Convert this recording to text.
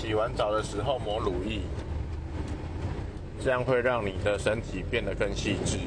洗完澡的时候抹乳液这样会让你的身体变得更细致。